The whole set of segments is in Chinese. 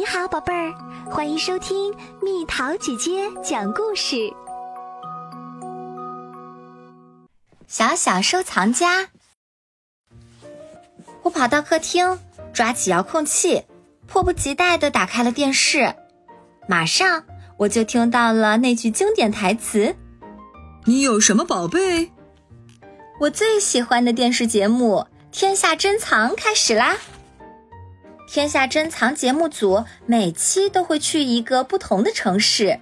你好，宝贝儿，欢迎收听蜜桃姐姐讲故事。小小收藏家，我跑到客厅，抓起遥控器，迫不及待的打开了电视。马上我就听到了那句经典台词：“你有什么宝贝？”我最喜欢的电视节目《天下珍藏》开始啦！天下珍藏节目组每期都会去一个不同的城市，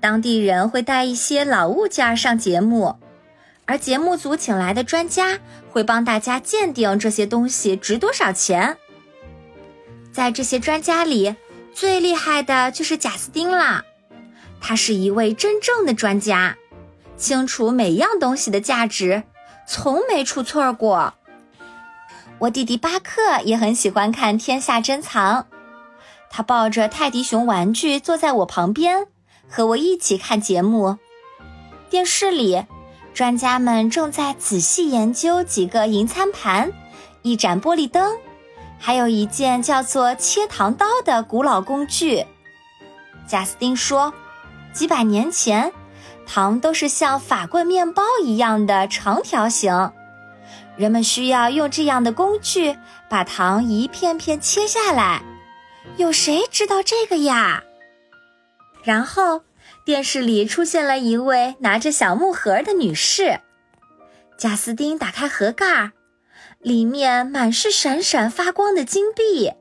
当地人会带一些老物件上节目，而节目组请来的专家会帮大家鉴定这些东西值多少钱。在这些专家里，最厉害的就是贾斯汀啦，他是一位真正的专家，清楚每样东西的价值，从没出错过。我弟弟巴克也很喜欢看《天下珍藏》，他抱着泰迪熊玩具坐在我旁边，和我一起看节目。电视里，专家们正在仔细研究几个银餐盘、一盏玻璃灯，还有一件叫做切糖刀的古老工具。贾斯汀说，几百年前，糖都是像法棍面包一样的长条形。人们需要用这样的工具把糖一片片切下来，有谁知道这个呀？然后电视里出现了一位拿着小木盒的女士，贾斯汀打开盒盖，里面满是闪闪发光的金币。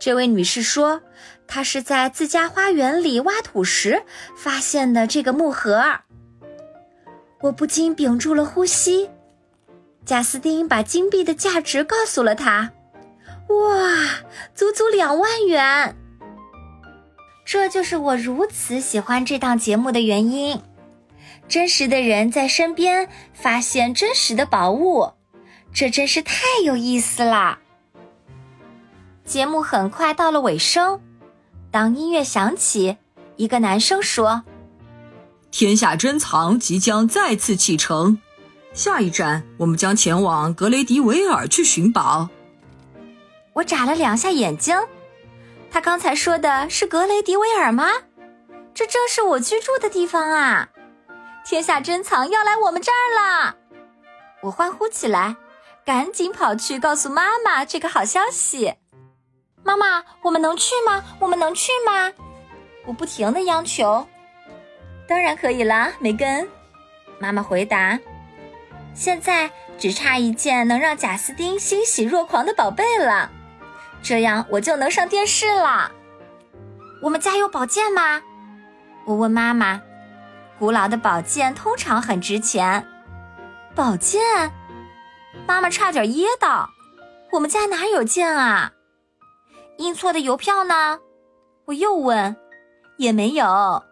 这位女士说，她是在自家花园里挖土时发现的这个木盒。我不禁屏住了呼吸。贾斯汀把金币的价值告诉了他，哇，足足两万元！这就是我如此喜欢这档节目的原因。真实的人在身边发现真实的宝物，这真是太有意思了。节目很快到了尾声，当音乐响起，一个男生说：“天下珍藏即将再次启程。”下一站，我们将前往格雷迪维尔去寻宝。我眨了两下眼睛，他刚才说的是格雷迪维尔吗？这正是我居住的地方啊！天下珍藏要来我们这儿了，我欢呼起来，赶紧跑去告诉妈妈这个好消息。妈妈，我们能去吗？我们能去吗？我不停的央求。当然可以啦，梅根。妈妈回答。现在只差一件能让贾斯汀欣喜若狂的宝贝了，这样我就能上电视了。我们家有宝剑吗？我问妈妈。古老的宝剑通常很值钱。宝剑？妈妈差点噎到。我们家哪有剑啊？印错的邮票呢？我又问。也没有。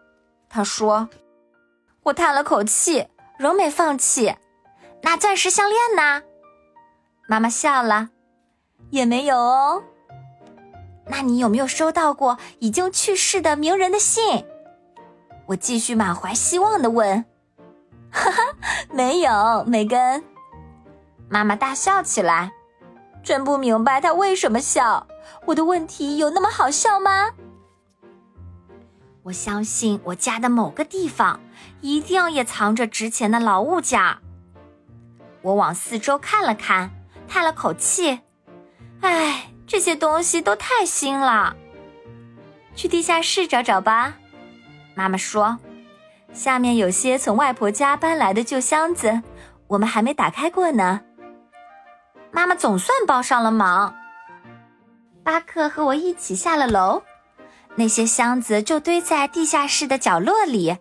他说。我叹了口气，仍没放弃。那钻石项链呢？妈妈笑了，也没有哦。那你有没有收到过已经去世的名人的信？我继续满怀希望的问。哈哈，没有，梅根。妈妈大笑起来，真不明白她为什么笑。我的问题有那么好笑吗？我相信我家的某个地方一定也藏着值钱的老物件。我往四周看了看，叹了口气：“唉，这些东西都太新了。去地下室找找吧。”妈妈说：“下面有些从外婆家搬来的旧箱子，我们还没打开过呢。”妈妈总算帮上了忙。巴克和我一起下了楼，那些箱子就堆在地下室的角落里，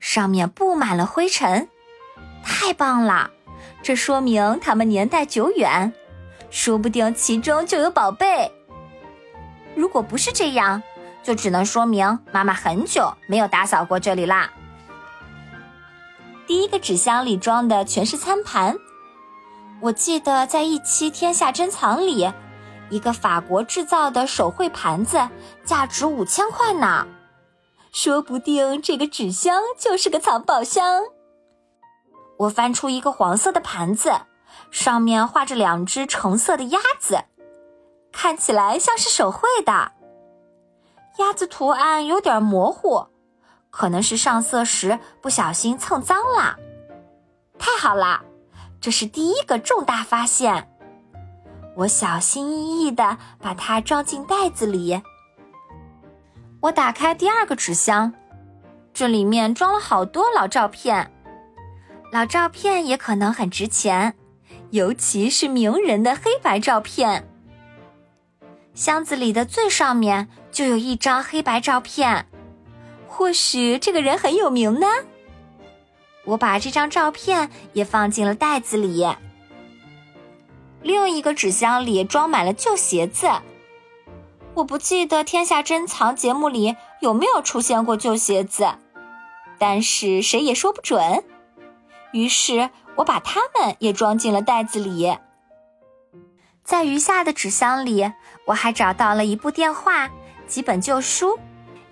上面布满了灰尘。太棒了！这说明它们年代久远，说不定其中就有宝贝。如果不是这样，就只能说明妈妈很久没有打扫过这里啦。第一个纸箱里装的全是餐盘，我记得在一期《天下珍藏》里，一个法国制造的手绘盘子价值五千块呢。说不定这个纸箱就是个藏宝箱。我翻出一个黄色的盘子，上面画着两只橙色的鸭子，看起来像是手绘的。鸭子图案有点模糊，可能是上色时不小心蹭脏了。太好了，这是第一个重大发现。我小心翼翼地把它装进袋子里。我打开第二个纸箱，这里面装了好多老照片。老照片也可能很值钱，尤其是名人的黑白照片。箱子里的最上面就有一张黑白照片，或许这个人很有名呢。我把这张照片也放进了袋子里。另一个纸箱里装满了旧鞋子。我不记得《天下珍藏》节目里有没有出现过旧鞋子，但是谁也说不准。于是我把它们也装进了袋子里。在余下的纸箱里，我还找到了一部电话、几本旧书、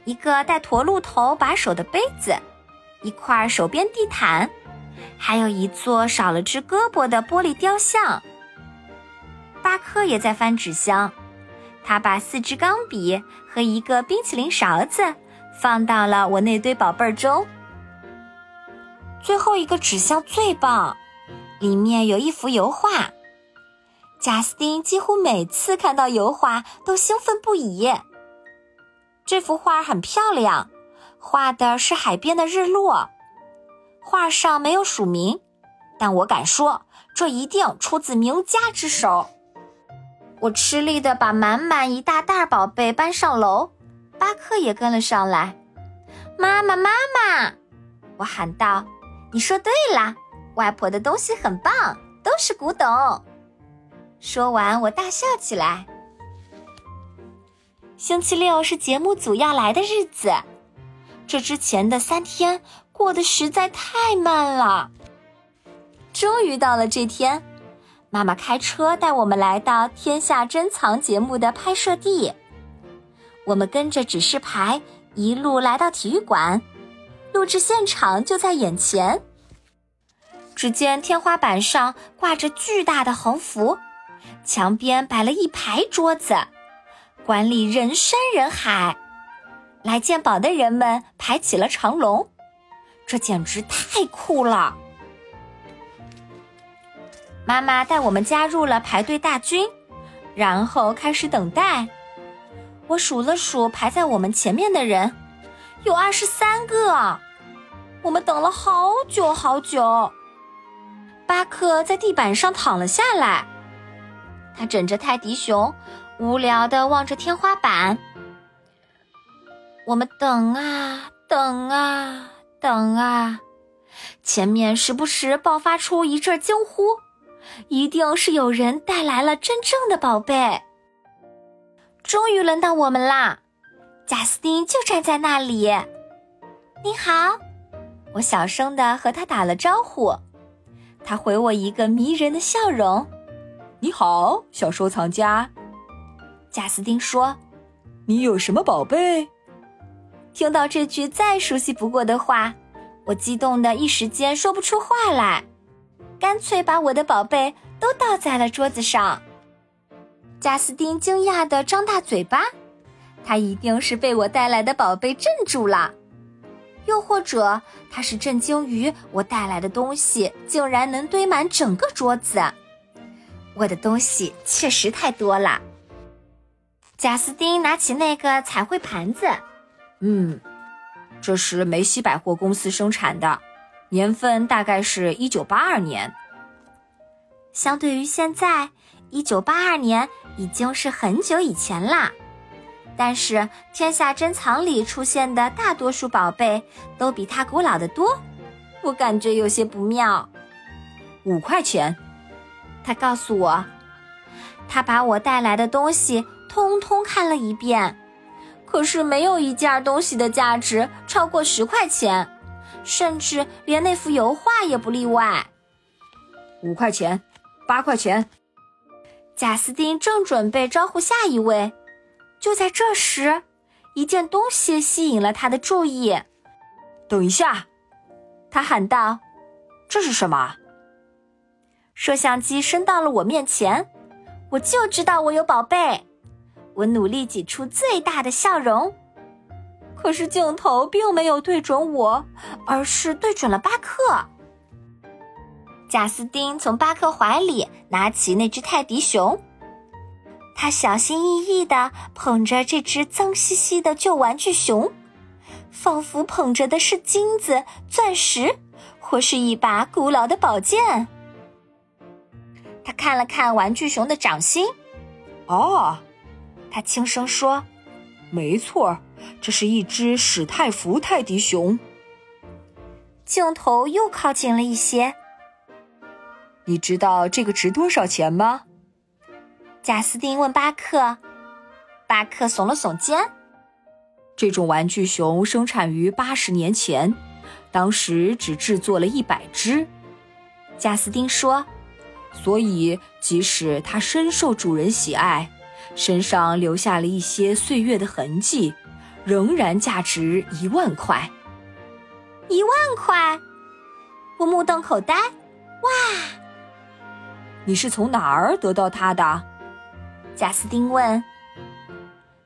一个带驼鹿头把手的杯子、一块手编地毯，还有一座少了只胳膊的玻璃雕像。巴克也在翻纸箱，他把四支钢笔和一个冰淇淋勺子放到了我那堆宝贝儿中。最后一个纸箱最棒，里面有一幅油画。贾斯汀几乎每次看到油画都兴奋不已。这幅画很漂亮，画的是海边的日落。画上没有署名，但我敢说，这一定出自名家之手。我吃力地把满满一大袋宝贝搬上楼，巴克也跟了上来。妈妈，妈妈！我喊道。你说对了，外婆的东西很棒，都是古董。说完，我大笑起来。星期六是节目组要来的日子，这之前的三天过得实在太慢了。终于到了这天，妈妈开车带我们来到《天下珍藏》节目的拍摄地。我们跟着指示牌一路来到体育馆。录制现场就在眼前。只见天花板上挂着巨大的横幅，墙边摆了一排桌子，馆里人山人海，来鉴宝的人们排起了长龙。这简直太酷了！妈妈带我们加入了排队大军，然后开始等待。我数了数排在我们前面的人。有二十三个，我们等了好久好久。巴克在地板上躺了下来，他枕着泰迪熊，无聊地望着天花板。我们等啊等啊等啊，前面时不时爆发出一阵惊呼，一定是有人带来了真正的宝贝。终于轮到我们啦！贾斯汀就站在那里。你好，我小声的和他打了招呼。他回我一个迷人的笑容。你好，小收藏家。贾斯汀说：“你有什么宝贝？”听到这句再熟悉不过的话，我激动的一时间说不出话来，干脆把我的宝贝都倒在了桌子上。贾斯汀惊讶的张大嘴巴。他一定是被我带来的宝贝镇住了，又或者他是震惊于我带来的东西竟然能堆满整个桌子。我的东西确实太多了。贾斯汀拿起那个彩绘盘子，嗯，这是梅西百货公司生产的，年份大概是一九八二年。相对于现在，一九八二年已经是很久以前啦。但是天下珍藏里出现的大多数宝贝都比它古老的多，我感觉有些不妙。五块钱，他告诉我，他把我带来的东西通通看了一遍，可是没有一件东西的价值超过十块钱，甚至连那幅油画也不例外。五块钱，八块钱。贾斯汀正准备招呼下一位。就在这时，一件东西吸引了他的注意。等一下，他喊道：“这是什么？”摄像机伸到了我面前，我就知道我有宝贝。我努力挤出最大的笑容。可是镜头并没有对准我，而是对准了巴克。贾斯汀从巴克怀里拿起那只泰迪熊，他小心翼翼地捧着这只脏兮兮的旧玩具熊，仿佛捧着的是金子、钻石，或是一把古老的宝剑。他看了看玩具熊的掌心，哦，他轻声说。没错，这是一只史泰福泰迪熊。镜头又靠近了一些。你知道这个值多少钱吗？贾斯汀问巴克。巴克耸了耸肩。这种玩具熊生产于八十年前，当时只制作了一百只。贾斯汀说：“所以，即使它深受主人喜爱。”身上留下了一些岁月的痕迹，仍然价值一万块。一万块！我目瞪口呆。哇！你是从哪儿得到它的？贾斯汀问。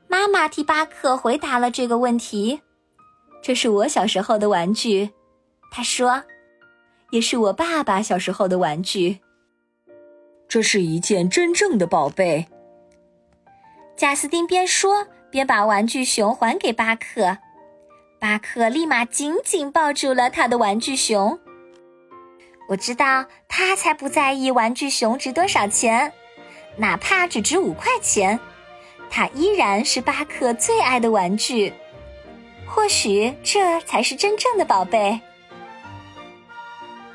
妈妈替巴克回答了这个问题。这是我小时候的玩具，他说，也是我爸爸小时候的玩具。这是一件真正的宝贝。贾斯汀边说边把玩具熊还给巴克，巴克立马紧紧抱住了他的玩具熊。我知道他才不在意玩具熊值多少钱，哪怕只值五块钱，它依然是巴克最爱的玩具。或许这才是真正的宝贝。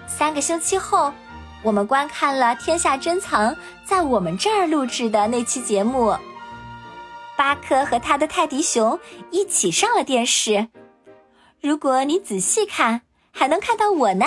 三个星期后，我们观看了《天下珍藏》在我们这儿录制的那期节目。巴克和他的泰迪熊一起上了电视。如果你仔细看，还能看到我呢。